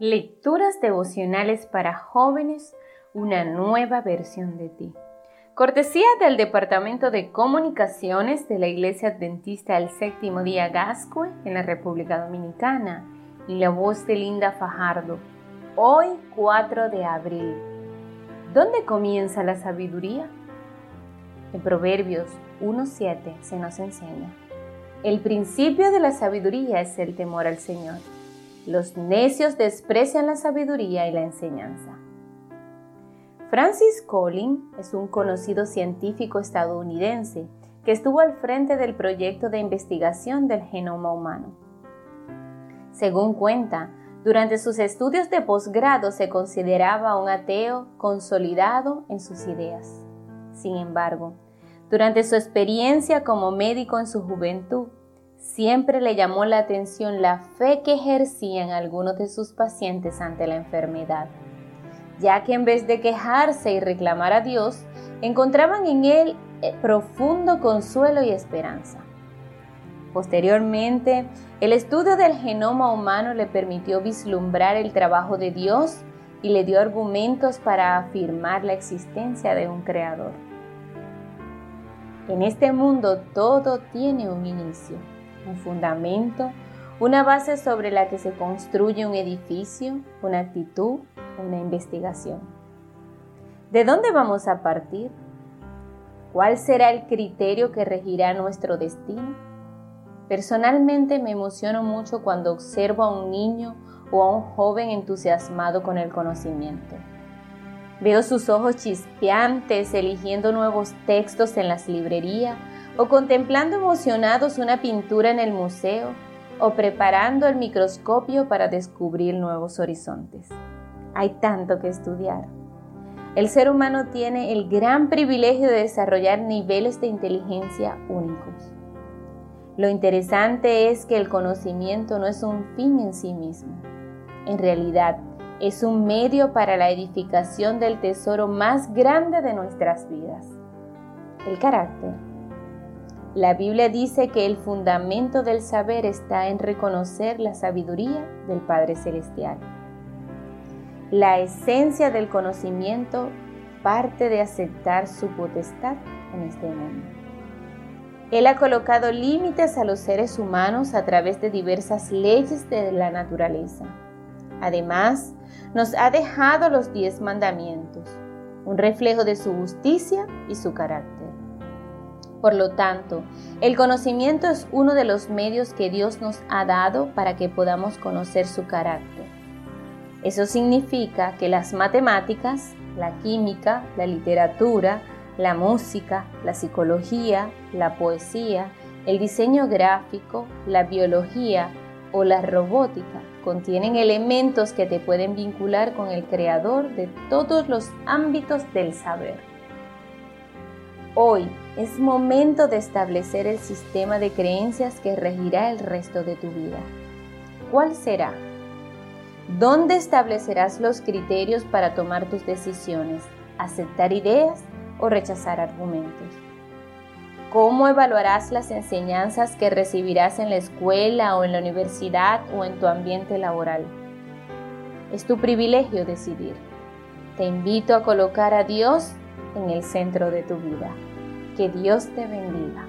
Lecturas devocionales para jóvenes, una nueva versión de ti. Cortesía del Departamento de Comunicaciones de la Iglesia Adventista del Séptimo Día Gascue en la República Dominicana y la voz de Linda Fajardo. Hoy 4 de abril. ¿Dónde comienza la sabiduría? En Proverbios 1.7 se nos enseña. El principio de la sabiduría es el temor al Señor. Los necios desprecian la sabiduría y la enseñanza. Francis Collins es un conocido científico estadounidense que estuvo al frente del proyecto de investigación del genoma humano. Según cuenta, durante sus estudios de posgrado se consideraba un ateo consolidado en sus ideas. Sin embargo, durante su experiencia como médico en su juventud, Siempre le llamó la atención la fe que ejercían algunos de sus pacientes ante la enfermedad, ya que en vez de quejarse y reclamar a Dios, encontraban en él eh, profundo consuelo y esperanza. Posteriormente, el estudio del genoma humano le permitió vislumbrar el trabajo de Dios y le dio argumentos para afirmar la existencia de un creador. En este mundo todo tiene un inicio un fundamento, una base sobre la que se construye un edificio, una actitud, una investigación. ¿De dónde vamos a partir? ¿Cuál será el criterio que regirá nuestro destino? Personalmente me emociono mucho cuando observo a un niño o a un joven entusiasmado con el conocimiento. Veo sus ojos chispeantes eligiendo nuevos textos en las librerías o contemplando emocionados una pintura en el museo, o preparando el microscopio para descubrir nuevos horizontes. Hay tanto que estudiar. El ser humano tiene el gran privilegio de desarrollar niveles de inteligencia únicos. Lo interesante es que el conocimiento no es un fin en sí mismo. En realidad, es un medio para la edificación del tesoro más grande de nuestras vidas, el carácter. La Biblia dice que el fundamento del saber está en reconocer la sabiduría del Padre Celestial. La esencia del conocimiento parte de aceptar su potestad en este mundo. Él ha colocado límites a los seres humanos a través de diversas leyes de la naturaleza. Además, nos ha dejado los diez mandamientos, un reflejo de su justicia y su carácter. Por lo tanto, el conocimiento es uno de los medios que Dios nos ha dado para que podamos conocer su carácter. Eso significa que las matemáticas, la química, la literatura, la música, la psicología, la poesía, el diseño gráfico, la biología o la robótica contienen elementos que te pueden vincular con el creador de todos los ámbitos del saber. Hoy es momento de establecer el sistema de creencias que regirá el resto de tu vida. ¿Cuál será? ¿Dónde establecerás los criterios para tomar tus decisiones? ¿Aceptar ideas o rechazar argumentos? ¿Cómo evaluarás las enseñanzas que recibirás en la escuela o en la universidad o en tu ambiente laboral? Es tu privilegio decidir. Te invito a colocar a Dios en el centro de tu vida. Que Dios te bendiga.